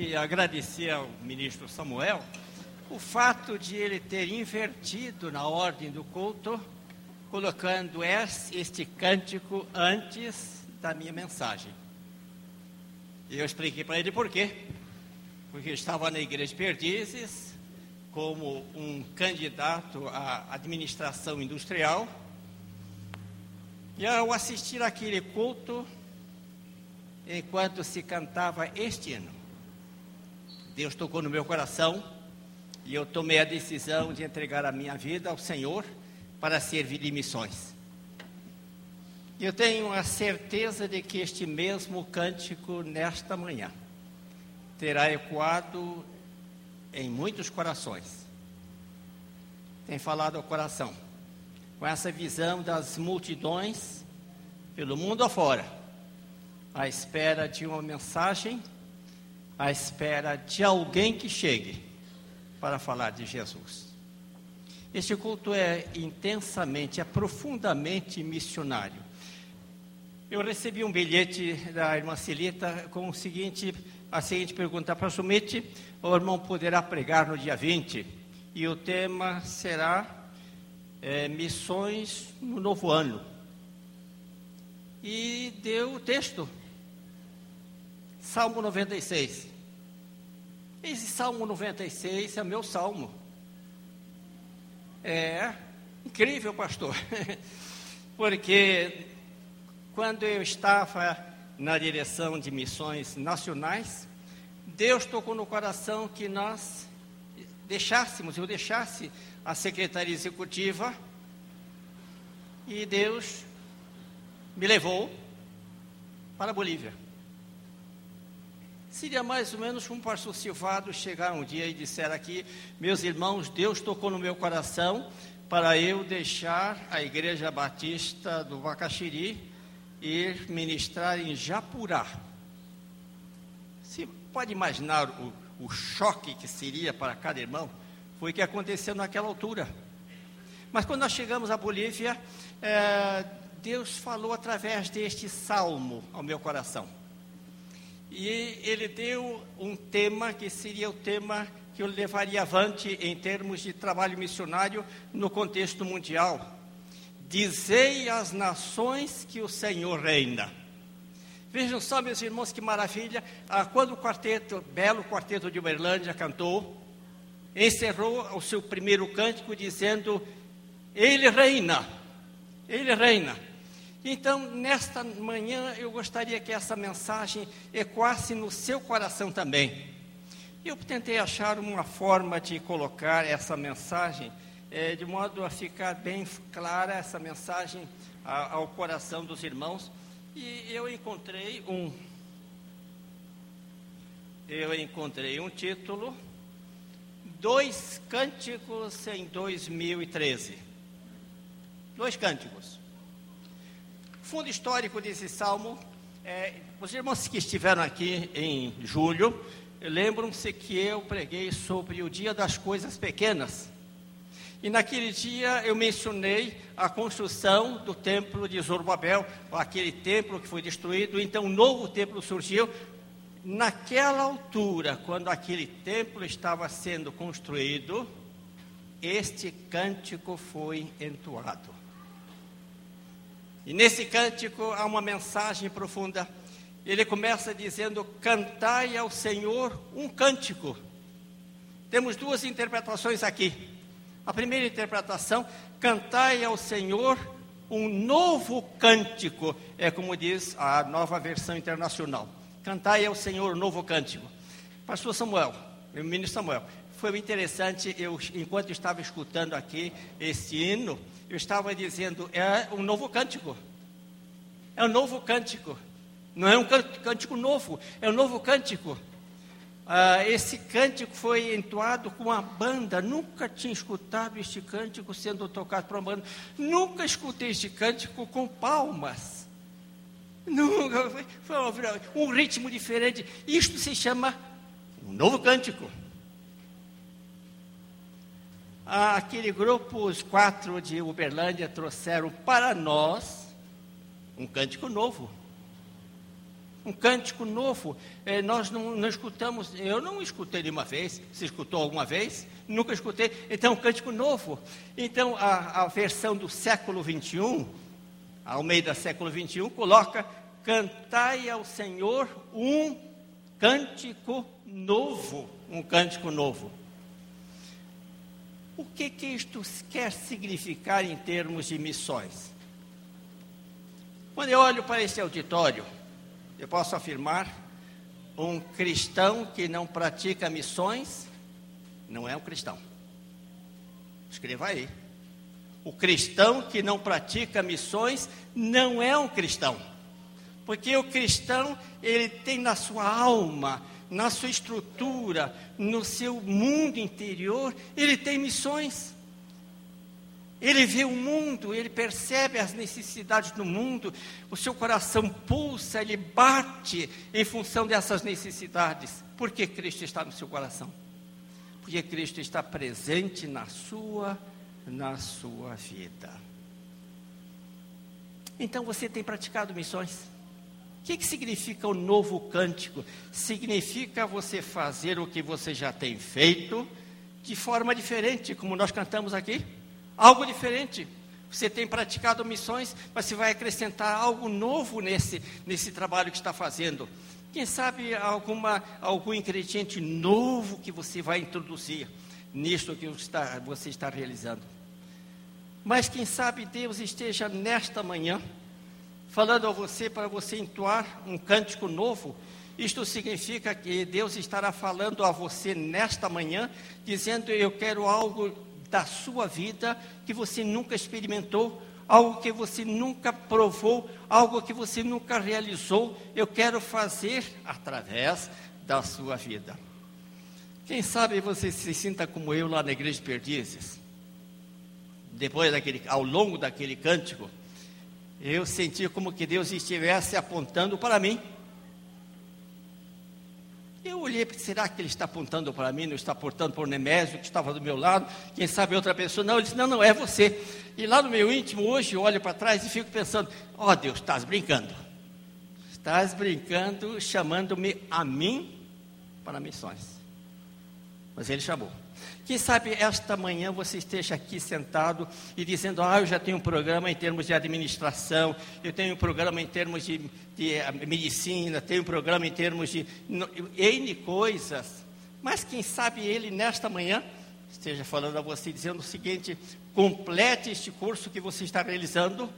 que agradecer ao ministro Samuel o fato de ele ter invertido na ordem do culto, colocando este cântico antes da minha mensagem. E eu expliquei para ele por quê. Porque estava na igreja de Perdizes como um candidato à administração industrial. E ao assistir aquele culto, enquanto se cantava este hino, Deus tocou no meu coração e eu tomei a decisão de entregar a minha vida ao Senhor para servir de missões. Eu tenho a certeza de que este mesmo cântico, nesta manhã, terá ecoado em muitos corações. Tem falado ao coração, com essa visão das multidões pelo mundo afora, à espera de uma mensagem, à espera de alguém que chegue para falar de Jesus. Este culto é intensamente, é profundamente missionário. Eu recebi um bilhete da irmã Celita com o seguinte, a seguinte pergunta para o irmão poderá pregar no dia 20 e o tema será é, missões no novo ano. E deu o texto, Salmo 96. Esse Salmo 96 é meu salmo. É incrível, pastor, porque quando eu estava na direção de missões nacionais, Deus tocou no coração que nós deixássemos, eu deixasse a secretaria executiva e Deus me levou para a Bolívia. Seria mais ou menos um pastor Silvado chegar um dia e disser aqui, meus irmãos, Deus tocou no meu coração para eu deixar a Igreja Batista do Bacaxiri e ministrar em Japurá. Você pode imaginar o, o choque que seria para cada irmão? Foi o que aconteceu naquela altura. Mas quando nós chegamos à Bolívia, é, Deus falou através deste salmo ao meu coração. E ele deu um tema que seria o tema que eu levaria avante em termos de trabalho missionário no contexto mundial. Dizei às nações que o Senhor reina. Vejam só, meus irmãos, que maravilha. Ah, quando o quarteto, belo quarteto de Uberlândia cantou, encerrou o seu primeiro cântico dizendo: Ele reina, Ele reina. Então, nesta manhã, eu gostaria que essa mensagem ecoasse no seu coração também. Eu tentei achar uma forma de colocar essa mensagem, é, de modo a ficar bem clara essa mensagem a, ao coração dos irmãos, e eu encontrei um. Eu encontrei um título, Dois Cânticos em 2013. Dois cânticos fundo histórico desse salmo, é, os irmãos que estiveram aqui em julho, lembram-se que eu preguei sobre o dia das coisas pequenas. E naquele dia eu mencionei a construção do templo de Zorobabel, aquele templo que foi destruído, então um novo templo surgiu. Naquela altura, quando aquele templo estava sendo construído, este cântico foi entoado. E nesse cântico há uma mensagem profunda. Ele começa dizendo: Cantai ao Senhor um cântico. Temos duas interpretações aqui. A primeira interpretação: Cantai ao Senhor um novo cântico. É como diz a nova versão internacional. Cantai ao Senhor um novo cântico. Pastor Samuel, meu ministro Samuel, foi interessante, eu, enquanto estava escutando aqui esse hino, eu estava dizendo, é um novo cântico. É um novo cântico. Não é um cântico novo, é um novo cântico. Ah, esse cântico foi entoado com uma banda. Nunca tinha escutado este cântico sendo tocado por uma banda. Nunca escutei este cântico com palmas. Nunca, foi um ritmo diferente. Isto se chama um novo cântico aquele grupo, os quatro de Uberlândia, trouxeram para nós um cântico novo. um cântico novo. É, nós não, não, escutamos, eu não escutei nenhuma vez. Você escutou alguma vez? Nunca escutei. Então, um cântico novo. Então, a, a versão do século 21, ao meio do século 21, coloca: Cantai ao Senhor um cântico novo. Um cântico novo. O que, que isto quer significar em termos de missões? Quando eu olho para esse auditório, eu posso afirmar: um cristão que não pratica missões não é um cristão. Escreva aí. O cristão que não pratica missões não é um cristão. Porque o cristão, ele tem na sua alma, na sua estrutura, no seu mundo interior, ele tem missões. Ele vê o mundo, ele percebe as necessidades do mundo, o seu coração pulsa, ele bate em função dessas necessidades. Por que Cristo está no seu coração? Porque Cristo está presente na sua, na sua vida. Então você tem praticado missões. O que, que significa o novo cântico? Significa você fazer o que você já tem feito de forma diferente, como nós cantamos aqui algo diferente. Você tem praticado missões, mas você vai acrescentar algo novo nesse, nesse trabalho que está fazendo. Quem sabe alguma, algum ingrediente novo que você vai introduzir nisto que está, você está realizando. Mas quem sabe Deus esteja nesta manhã falando a você para você entoar um cântico novo. Isto significa que Deus estará falando a você nesta manhã, dizendo: Eu quero algo da sua vida que você nunca experimentou, algo que você nunca provou, algo que você nunca realizou, eu quero fazer através da sua vida. Quem sabe você se sinta como eu lá na igreja de Perdizes. Depois daquele, ao longo daquele cântico, eu senti como que Deus estivesse apontando para mim eu olhei, será que ele está apontando para mim, não está apontando para o Nemésio, que estava do meu lado, quem sabe outra pessoa? Não, ele disse, não, não, é você. E lá no meu íntimo, hoje, eu olho para trás e fico pensando, ó oh, Deus, estás brincando. Estás brincando, chamando-me a mim para missões. Mas ele chamou. Quem sabe esta manhã você esteja aqui sentado e dizendo: Ah, eu já tenho um programa em termos de administração, eu tenho um programa em termos de, de eh, medicina, tenho um programa em termos de N coisas. Mas quem sabe ele nesta manhã esteja falando a você, dizendo o seguinte: complete este curso que você está realizando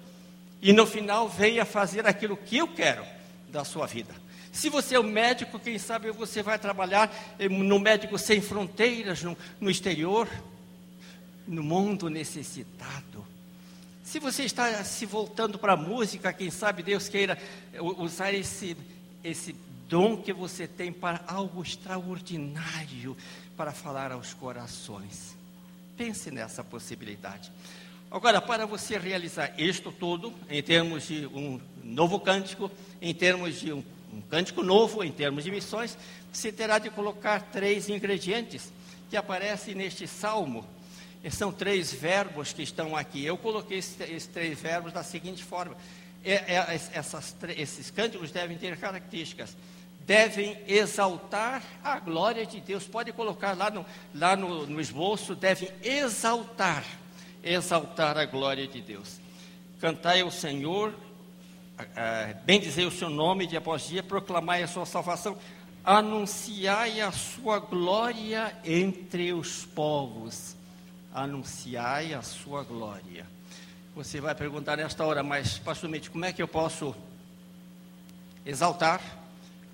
e no final venha fazer aquilo que eu quero da sua vida. Se você é um médico, quem sabe você vai trabalhar eh, no Médico Sem Fronteiras, no, no exterior, no mundo necessitado. Se você está se voltando para a música, quem sabe Deus queira eh, usar esse, esse dom que você tem para algo extraordinário para falar aos corações. Pense nessa possibilidade. Agora, para você realizar isto tudo, em termos de um novo cântico, em termos de um um cântico novo em termos de missões, você terá de colocar três ingredientes que aparecem neste salmo. E são três verbos que estão aqui. Eu coloquei esses, esses três verbos da seguinte forma: é, é, essas, esses cânticos devem ter características. Devem exaltar a glória de Deus. Pode colocar lá no, lá no, no esboço, devem exaltar, exaltar a glória de Deus. Cantai ao Senhor é, bendizei o seu nome dia após dia, proclamai a sua salvação, anunciai a sua glória entre os povos. Anunciai a sua glória. Você vai perguntar nesta hora, mas, pastor Mitch, como é que eu posso exaltar?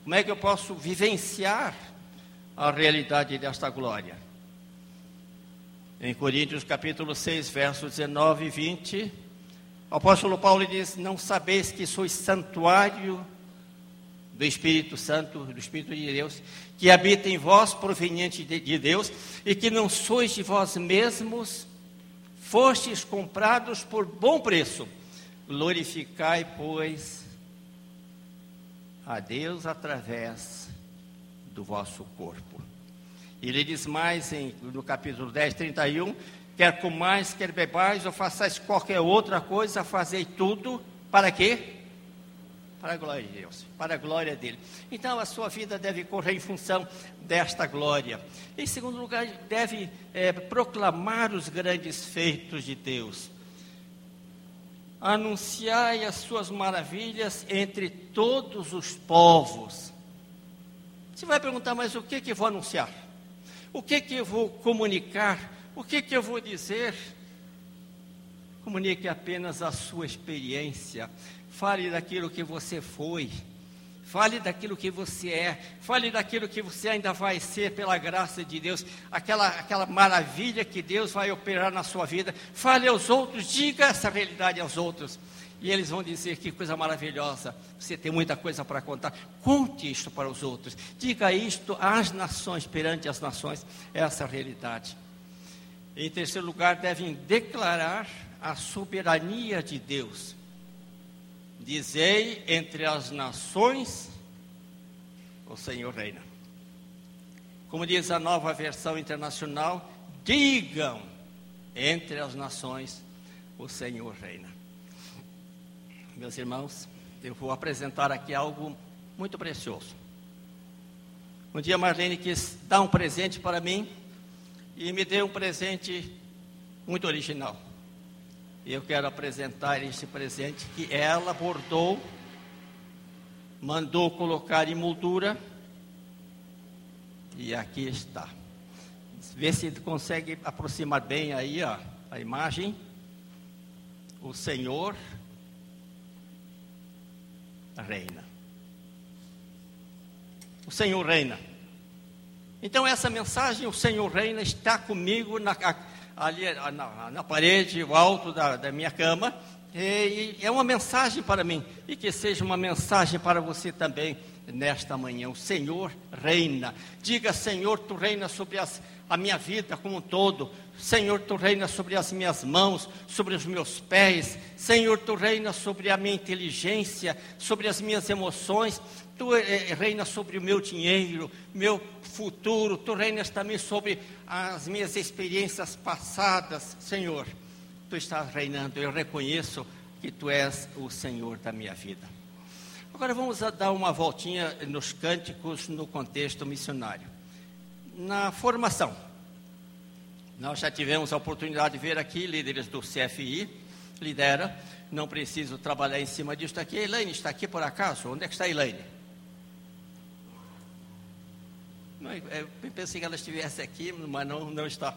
Como é que eu posso vivenciar a realidade desta glória? Em Coríntios capítulo 6, versos 19 e 20 o apóstolo Paulo diz: Não sabeis que sois santuário do Espírito Santo, do Espírito de Deus, que habita em vós, proveniente de Deus, e que não sois de vós mesmos, fostes comprados por bom preço. Glorificai, pois, a Deus através do vosso corpo. Ele diz mais em, no capítulo 10, 31, quer comais, quer bebais, ou façais qualquer outra coisa, fazei tudo, para quê? para a glória de Deus, para a glória dele. Então a sua vida deve correr em função desta glória. Em segundo lugar, deve é, proclamar os grandes feitos de Deus. Anunciai as suas maravilhas entre todos os povos. Você vai perguntar, mas o que que vou anunciar? O que que eu vou comunicar? O que que eu vou dizer? Comunique apenas a sua experiência. Fale daquilo que você foi. Fale daquilo que você é. Fale daquilo que você ainda vai ser pela graça de Deus. Aquela, aquela maravilha que Deus vai operar na sua vida. Fale aos outros. Diga essa realidade aos outros. E eles vão dizer que coisa maravilhosa. Você tem muita coisa para contar. Conte isto para os outros. Diga isto às nações, perante as nações, essa realidade. Em terceiro lugar, devem declarar a soberania de Deus. Dizei entre as nações, o Senhor reina. Como diz a nova versão internacional, digam entre as nações, o Senhor reina. Meus irmãos, eu vou apresentar aqui algo muito precioso. Um dia Marlene quis dar um presente para mim e me deu um presente muito original. Eu quero apresentar esse presente que ela bordou, mandou colocar em moldura. E aqui está. Vê se consegue aproximar bem aí ó, a imagem. O Senhor reina. O Senhor reina. Então essa mensagem, o Senhor reina, está comigo na, ali na, na parede, o alto da, da minha cama. E, e é uma mensagem para mim e que seja uma mensagem para você também nesta manhã. O Senhor reina. Diga, Senhor, tu reina sobre as, a minha vida como um todo. Senhor, tu reina sobre as minhas mãos, sobre os meus pés. Senhor, tu reina sobre a minha inteligência, sobre as minhas emoções. Tu é, reina sobre o meu dinheiro, meu futuro. Tu reinas também sobre as minhas experiências passadas, Senhor. Tu estás reinando. Eu reconheço que tu és o Senhor da minha vida. Agora vamos dar uma voltinha nos cânticos no contexto missionário. Na formação, nós já tivemos a oportunidade de ver aqui líderes do CFI, lidera, não preciso trabalhar em cima disso. Aqui, Elaine está aqui por acaso? Onde é que está a Elaine? É, eu pensei que ela estivesse aqui, mas não, não está.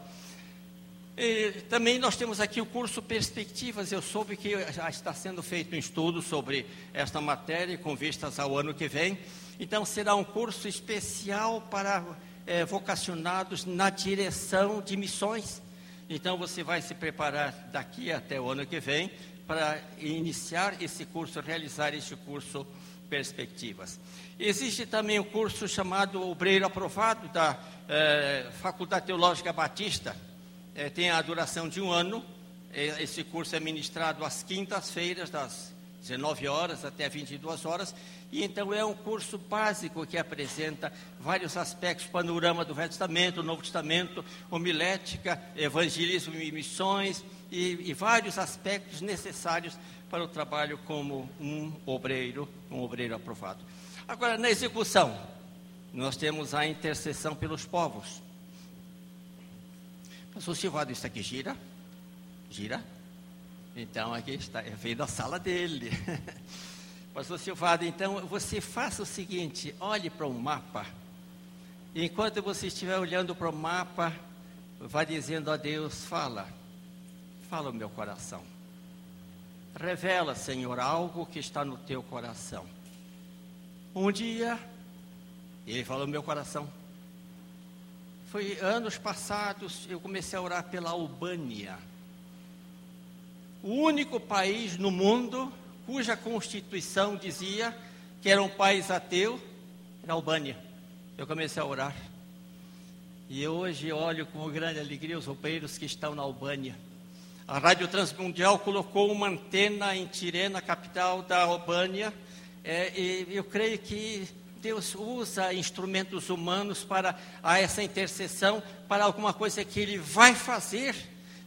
E, também nós temos aqui o curso Perspectivas. Eu soube que já está sendo feito um estudo sobre esta matéria com vistas ao ano que vem. Então será um curso especial para é, vocacionados na direção de missões. Então você vai se preparar daqui até o ano que vem para iniciar esse curso, realizar esse curso Perspectivas. Existe também o um curso chamado Obreiro Aprovado da eh, Faculdade Teológica Batista. Eh, tem a duração de um ano. Eh, esse curso é ministrado às quintas-feiras, das 19 horas até 22 horas. E então é um curso básico que apresenta vários aspectos, panorama do Velho Testamento, Novo Testamento, homilética, evangelismo e missões, e, e vários aspectos necessários para o trabalho como um obreiro, um obreiro aprovado. Agora, na execução, nós temos a intercessão pelos povos. Pastor Silvado, isso aqui gira? Gira? Então, aqui está, veio da sala dele. Pastor Silvado, então, você faça o seguinte, olhe para o mapa. Enquanto você estiver olhando para o mapa, vá dizendo a Deus, fala, fala o meu coração. Revela, Senhor, algo que está no teu coração. Um dia, ele falou no meu coração. Foi anos passados, eu comecei a orar pela Albânia. O único país no mundo cuja constituição dizia que era um país ateu, era a Albânia. Eu comecei a orar. E hoje olho com grande alegria os roupeiros que estão na Albânia. A Rádio Transmundial colocou uma antena em Tirena, capital da Albânia, é, e eu creio que Deus usa instrumentos humanos para a essa intercessão, para alguma coisa que Ele vai fazer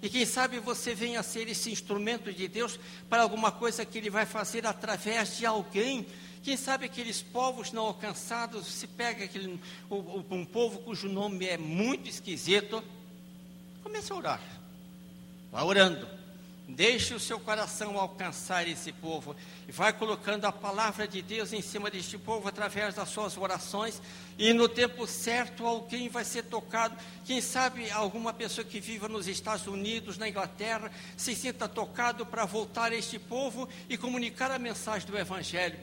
E quem sabe você venha a ser esse instrumento de Deus para alguma coisa que Ele vai fazer através de alguém. Quem sabe aqueles povos não alcançados, se pega aquele, um povo cujo nome é muito esquisito, comece a orar. Vá orando. Deixe o seu coração alcançar esse povo e vai colocando a palavra de Deus em cima deste povo através das suas orações e no tempo certo alguém vai ser tocado. Quem sabe alguma pessoa que viva nos Estados Unidos, na Inglaterra, se sinta tocado para voltar a este povo e comunicar a mensagem do Evangelho.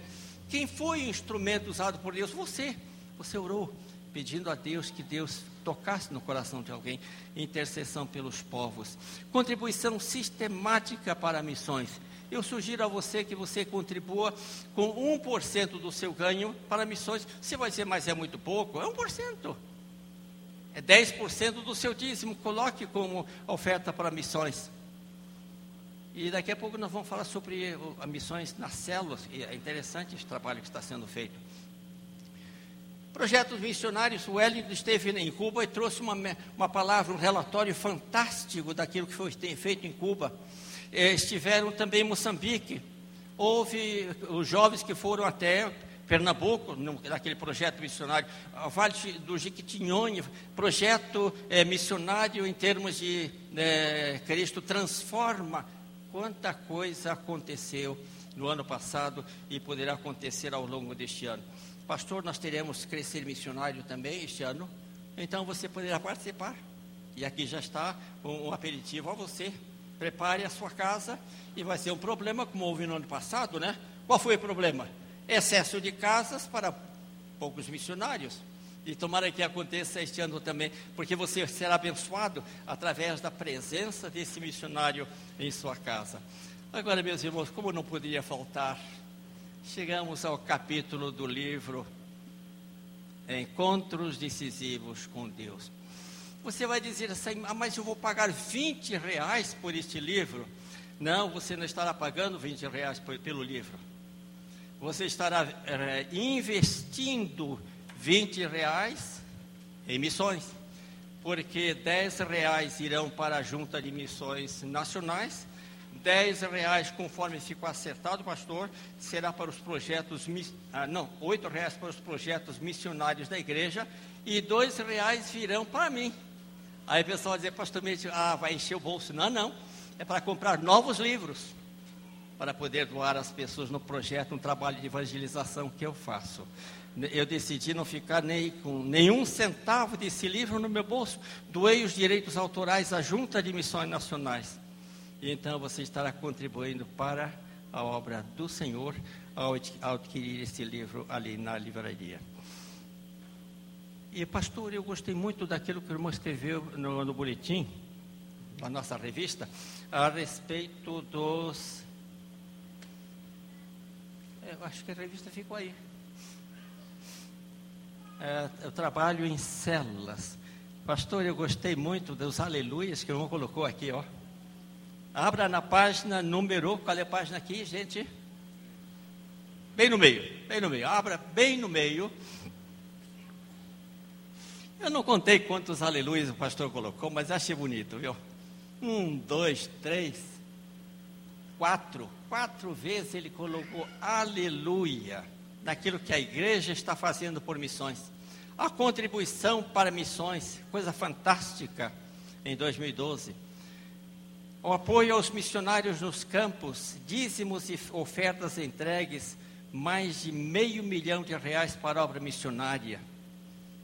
Quem foi o instrumento usado por Deus? Você. Você orou pedindo a Deus que Deus tocasse no coração de alguém, intercessão pelos povos. Contribuição sistemática para missões. Eu sugiro a você que você contribua com 1% do seu ganho para missões. Você vai dizer, mas é muito pouco? É 1%. É 10% do seu dízimo. Coloque como oferta para missões. E daqui a pouco nós vamos falar sobre missões nas células. E é interessante esse trabalho que está sendo feito. Projetos missionários, o Wellington esteve em Cuba e trouxe uma, uma palavra, um relatório fantástico daquilo que foi feito em Cuba. Eh, estiveram também em Moçambique. Houve os jovens que foram até Pernambuco, naquele projeto missionário, o Vale do Jequitinhonha, projeto é, missionário em termos de é, Cristo transforma. Quanta coisa aconteceu no ano passado e poderá acontecer ao longo deste ano. Pastor, nós teremos Crescer Missionário também este ano, então você poderá participar. E aqui já está um, um aperitivo a você. Prepare a sua casa e vai ser um problema, como houve no ano passado, né? Qual foi o problema? Excesso de casas para poucos missionários. E tomara que aconteça este ano também, porque você será abençoado através da presença desse missionário em sua casa. Agora, meus irmãos, como não poderia faltar chegamos ao capítulo do livro Encontros Decisivos com Deus. Você vai dizer assim, ah, mas eu vou pagar 20 reais por este livro. Não, você não estará pagando 20 reais por, pelo livro. Você estará é, investindo 20 reais em missões. Porque 10 reais irão para a Junta de Missões Nacionais 10 reais, conforme ficou acertado, pastor, será para os projetos, ah, não, 8 reais para os projetos missionários da igreja e 2 reais virão para mim. Aí o pessoal vai dizer, pastor, ah, vai encher o bolso. Não, não, é para comprar novos livros, para poder doar às pessoas no projeto, um trabalho de evangelização que eu faço. Eu decidi não ficar nem com nenhum centavo desse livro no meu bolso. Doei os direitos autorais à Junta de Missões Nacionais. E então você estará contribuindo para a obra do Senhor ao adquirir esse livro ali na livraria. E, pastor, eu gostei muito daquilo que o irmão escreveu no, no boletim, na nossa revista, a respeito dos. Eu acho que a revista ficou aí. É, eu trabalho em células. Pastor, eu gostei muito dos aleluias que o irmão colocou aqui, ó. Abra na página número, qual é a página aqui, gente? Bem no meio, bem no meio. Abra bem no meio. Eu não contei quantos aleluias o pastor colocou, mas achei bonito, viu? Um, dois, três, quatro. Quatro vezes ele colocou aleluia naquilo que a igreja está fazendo por missões. A contribuição para missões, coisa fantástica em 2012 o apoio aos missionários nos campos, dízimos e ofertas entregues, mais de meio milhão de reais para obra missionária.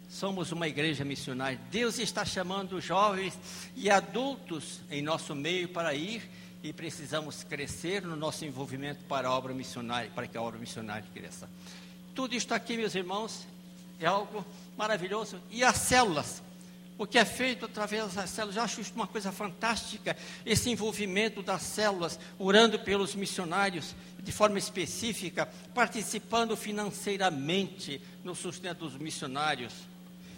Somos uma igreja missionária. Deus está chamando jovens e adultos em nosso meio para ir e precisamos crescer no nosso envolvimento para a obra missionária, para que a obra missionária cresça. Tudo isso aqui, meus irmãos, é algo maravilhoso. E as células, o que é feito através das células. Eu acho isso uma coisa fantástica, esse envolvimento das células, orando pelos missionários de forma específica, participando financeiramente no sustento dos missionários,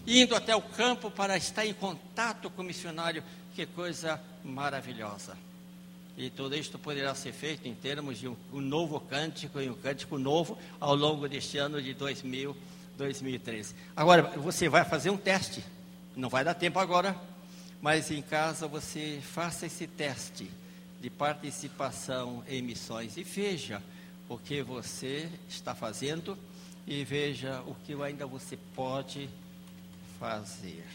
indo até o campo para estar em contato com o missionário. Que coisa maravilhosa. E tudo isto poderá ser feito em termos de um, um novo cântico e um cântico novo ao longo deste ano de 2000, 2013. Agora, você vai fazer um teste não vai dar tempo agora, mas em casa você faça esse teste de participação em missões e veja o que você está fazendo e veja o que ainda você pode fazer.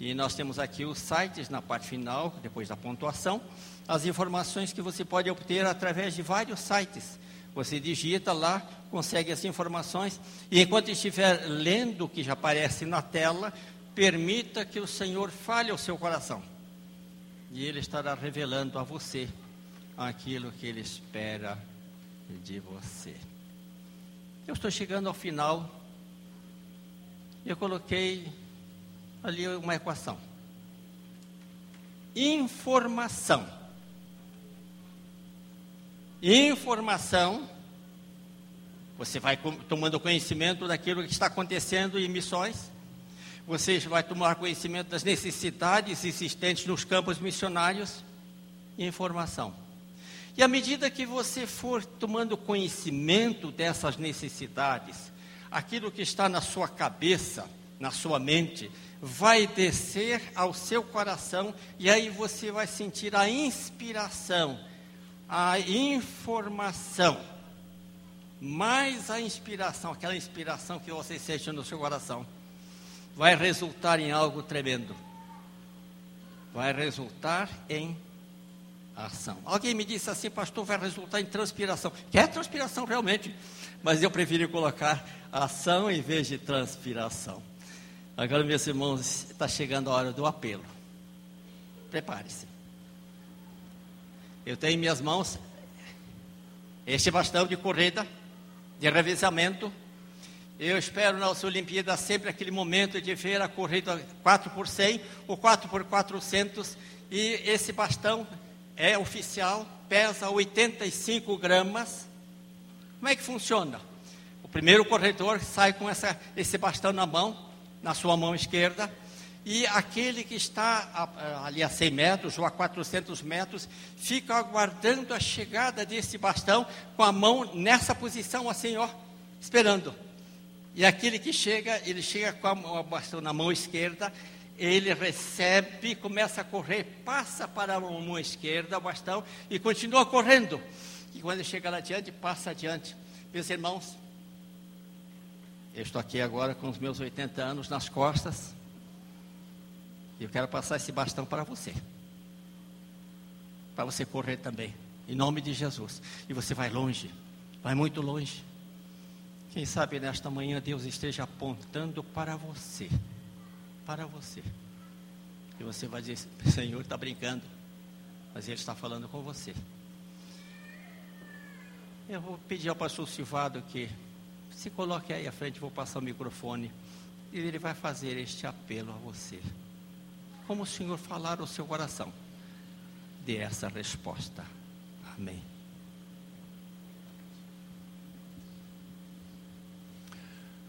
E nós temos aqui os sites na parte final, depois da pontuação, as informações que você pode obter através de vários sites. Você digita lá, consegue as informações, e enquanto estiver lendo o que já aparece na tela, permita que o Senhor fale ao seu coração. E Ele estará revelando a você aquilo que Ele espera de você. Eu estou chegando ao final. Eu coloquei ali uma equação. Informação. Informação. Você vai tomando conhecimento daquilo que está acontecendo em missões. Você vai tomar conhecimento das necessidades existentes nos campos missionários. Informação. E à medida que você for tomando conhecimento dessas necessidades, aquilo que está na sua cabeça, na sua mente, vai descer ao seu coração e aí você vai sentir a inspiração, a informação, mais a inspiração, aquela inspiração que você sente no seu coração, vai resultar em algo tremendo. Vai resultar em ação. Alguém me disse assim, pastor, vai resultar em transpiração. Que é transpiração realmente, mas eu prefiro colocar ação em vez de transpiração. Agora, meus irmãos, está chegando a hora do apelo. Prepare-se. Eu tenho em minhas mãos este bastão de corrida, de revezamento. Eu espero na nossa Olimpíada sempre aquele momento de ver a corrida 4 por 100 ou 4 por 400 e esse bastão é oficial, pesa 85 gramas. Como é que funciona? O primeiro corredor sai com essa, esse bastão na mão, na sua mão esquerda, e aquele que está ali a 100 metros ou a 400 metros fica aguardando a chegada desse bastão com a mão nessa posição assim, ó, esperando. E aquele que chega, ele chega com o bastão na mão esquerda, ele recebe, começa a correr, passa para a mão esquerda o bastão e continua correndo. E quando ele chega lá adiante, passa adiante. Meus irmãos, eu estou aqui agora com os meus 80 anos nas costas. E eu quero passar esse bastão para você. Para você correr também. Em nome de Jesus. E você vai longe. Vai muito longe. Quem sabe nesta manhã Deus esteja apontando para você. Para você. E você vai dizer: Senhor, está brincando. Mas Ele está falando com você. Eu vou pedir ao pastor Silvado que se coloque aí à frente, vou passar o microfone. E ele vai fazer este apelo a você. Como o Senhor falar ao seu coração, dê essa resposta. Amém.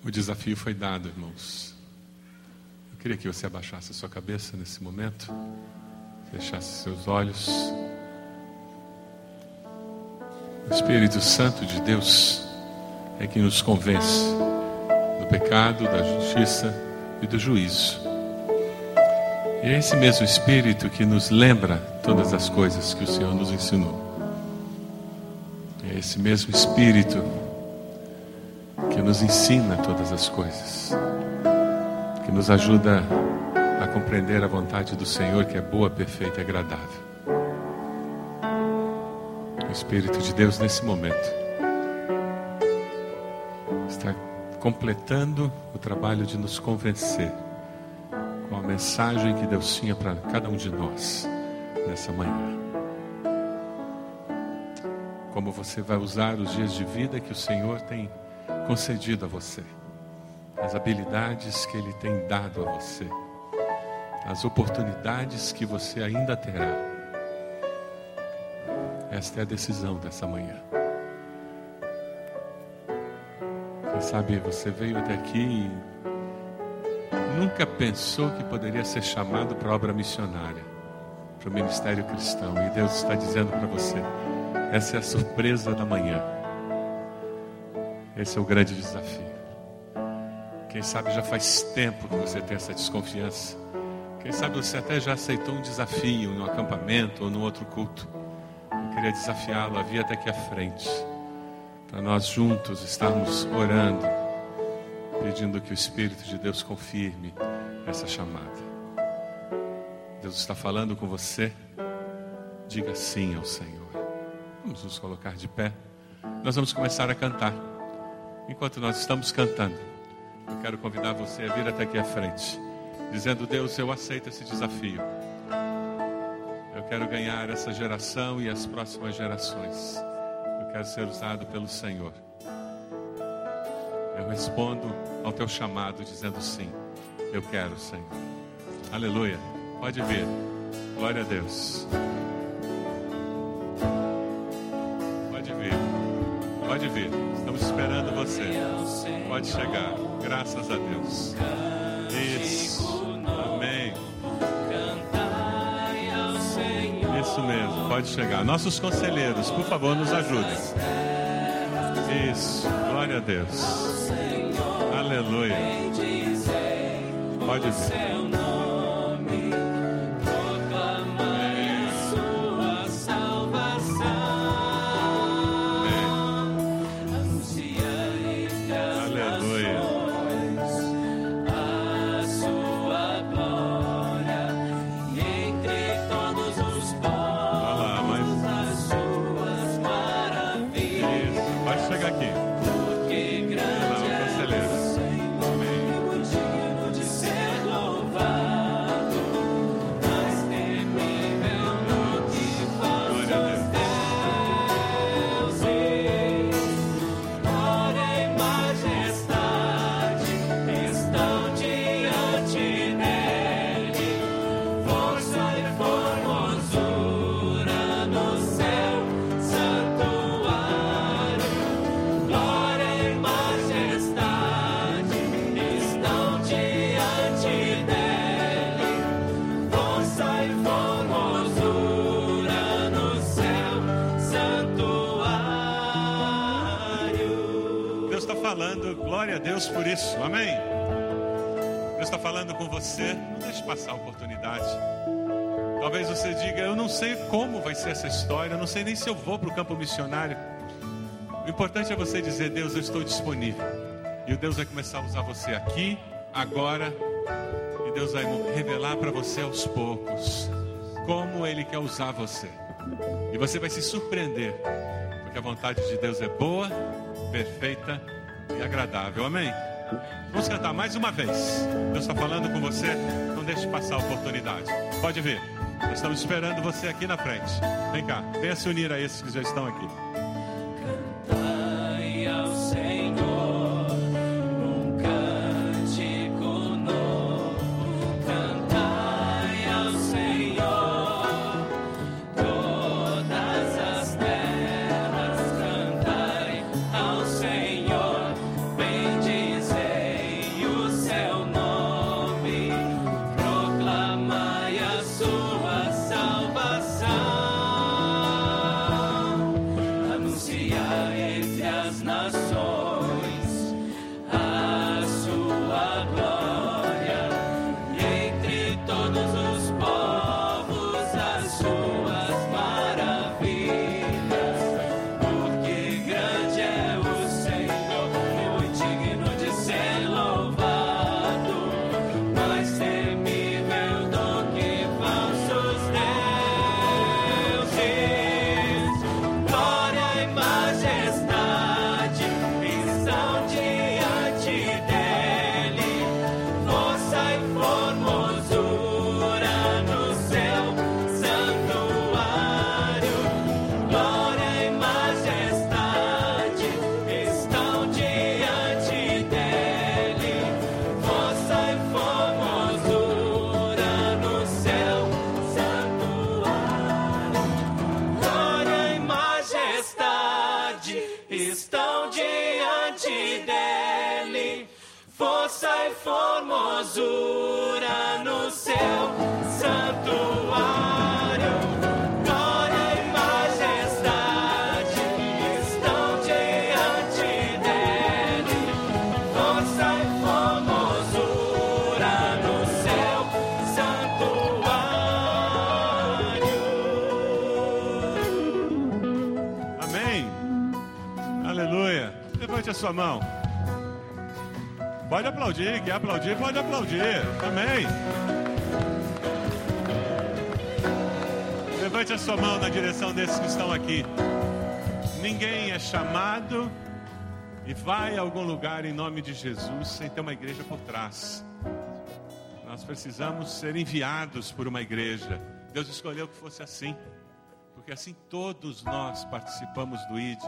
O desafio foi dado, irmãos. Eu queria que você abaixasse a sua cabeça nesse momento, fechasse seus olhos. O Espírito Santo de Deus é que nos convence do pecado, da justiça e do juízo. E é esse mesmo Espírito que nos lembra todas as coisas que o Senhor nos ensinou. É esse mesmo Espírito que nos ensina todas as coisas, que nos ajuda a compreender a vontade do Senhor, que é boa, perfeita e agradável. O Espírito de Deus, nesse momento, completando o trabalho de nos convencer mensagem que Deus tinha para cada um de nós nessa manhã. Como você vai usar os dias de vida que o Senhor tem concedido a você, as habilidades que Ele tem dado a você, as oportunidades que você ainda terá. Esta é a decisão dessa manhã. Quem sabe você veio até aqui e nunca pensou que poderia ser chamado para obra missionária, para o ministério cristão. E Deus está dizendo para você: essa é a surpresa da manhã. Esse é o grande desafio. Quem sabe já faz tempo que você tem essa desconfiança, Quem sabe você até já aceitou um desafio no acampamento ou no outro culto. Eu queria desafiá-lo a vir até aqui à frente, para nós juntos estarmos orando, pedindo que o Espírito de Deus confirme essa chamada. Deus está falando com você. Diga sim ao Senhor. Vamos nos colocar de pé. Nós vamos começar a cantar. Enquanto nós estamos cantando, eu quero convidar você a vir até aqui à frente, dizendo: Deus, eu aceito esse desafio. Eu quero ganhar essa geração e as próximas gerações. Eu quero ser usado pelo Senhor. Eu respondo ao teu chamado, dizendo sim. Eu quero, Senhor. Aleluia. Pode vir. Glória a Deus. Pode vir. Pode vir. Estamos esperando você. Pode chegar. Graças a Deus. Isso. Amém. Isso mesmo. Pode chegar. Nossos conselheiros, por favor, nos ajudem. Isso. Glória a Deus. Aleluia. Pode vir. Deus por isso, amém? Deus está falando com você, não deixe passar a oportunidade. Talvez você diga, eu não sei como vai ser essa história, eu não sei nem se eu vou para o campo missionário. O importante é você dizer, Deus, eu estou disponível. E o Deus vai começar a usar você aqui, agora, e Deus vai revelar para você aos poucos como Ele quer usar você. E você vai se surpreender, porque a vontade de Deus é boa, perfeita e agradável. Amém? Vamos cantar mais uma vez. Deus está falando com você, não deixe passar a oportunidade. Pode vir. Estamos esperando você aqui na frente. Vem cá, venha se unir a esses que já estão aqui. Sua mão. Pode aplaudir, quer aplaudir, pode aplaudir. Também. Levante a sua mão na direção desses que estão aqui. Ninguém é chamado e vai a algum lugar em nome de Jesus sem ter uma igreja por trás. Nós precisamos ser enviados por uma igreja. Deus escolheu que fosse assim, porque assim todos nós participamos do ID.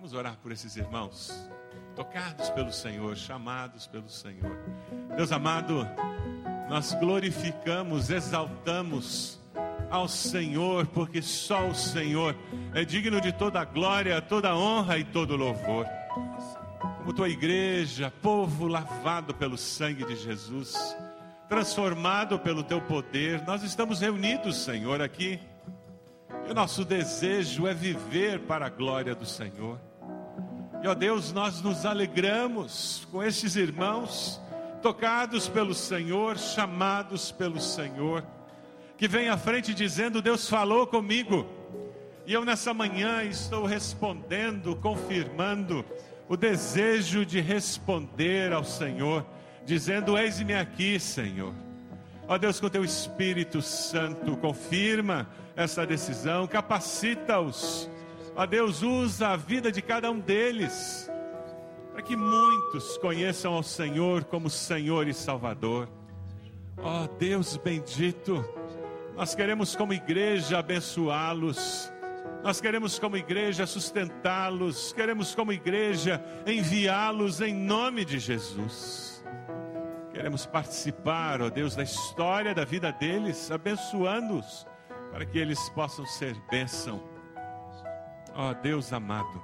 Vamos orar por esses irmãos, tocados pelo Senhor, chamados pelo Senhor. Deus amado, nós glorificamos, exaltamos ao Senhor, porque só o Senhor é digno de toda a glória, toda a honra e todo o louvor. Como tua igreja, povo lavado pelo sangue de Jesus, transformado pelo teu poder, nós estamos reunidos, Senhor, aqui. E o nosso desejo é viver para a glória do Senhor. E ó Deus, nós nos alegramos com estes irmãos, tocados pelo Senhor, chamados pelo Senhor, que vem à frente dizendo: Deus falou comigo. E eu nessa manhã estou respondendo, confirmando o desejo de responder ao Senhor, dizendo: Eis-me aqui, Senhor. Ó Deus, com teu Espírito Santo, confirma essa decisão, capacita-os. Ó Deus, usa a vida de cada um deles, para que muitos conheçam ao Senhor como Senhor e Salvador. Ó Deus bendito, nós queremos como igreja abençoá-los. Nós queremos, como igreja, sustentá-los, queremos, como igreja, enviá-los em nome de Jesus. Queremos participar, ó Deus, da história da vida deles, abençoando-os, para que eles possam ser bênção. Ó Deus amado,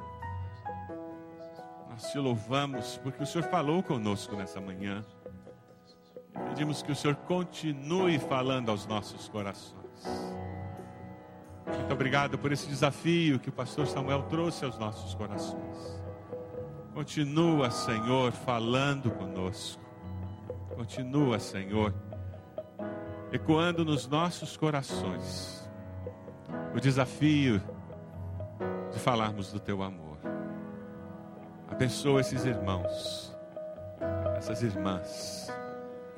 nós te louvamos, porque o Senhor falou conosco nessa manhã. E pedimos que o Senhor continue falando aos nossos corações. Muito obrigado por esse desafio que o pastor Samuel trouxe aos nossos corações. Continua, Senhor, falando conosco. Continua, Senhor, ecoando nos nossos corações o desafio falarmos do teu amor. Abençoa esses irmãos, essas irmãs,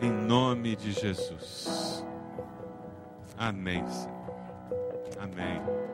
em nome de Jesus. Amém, Senhor. Amém.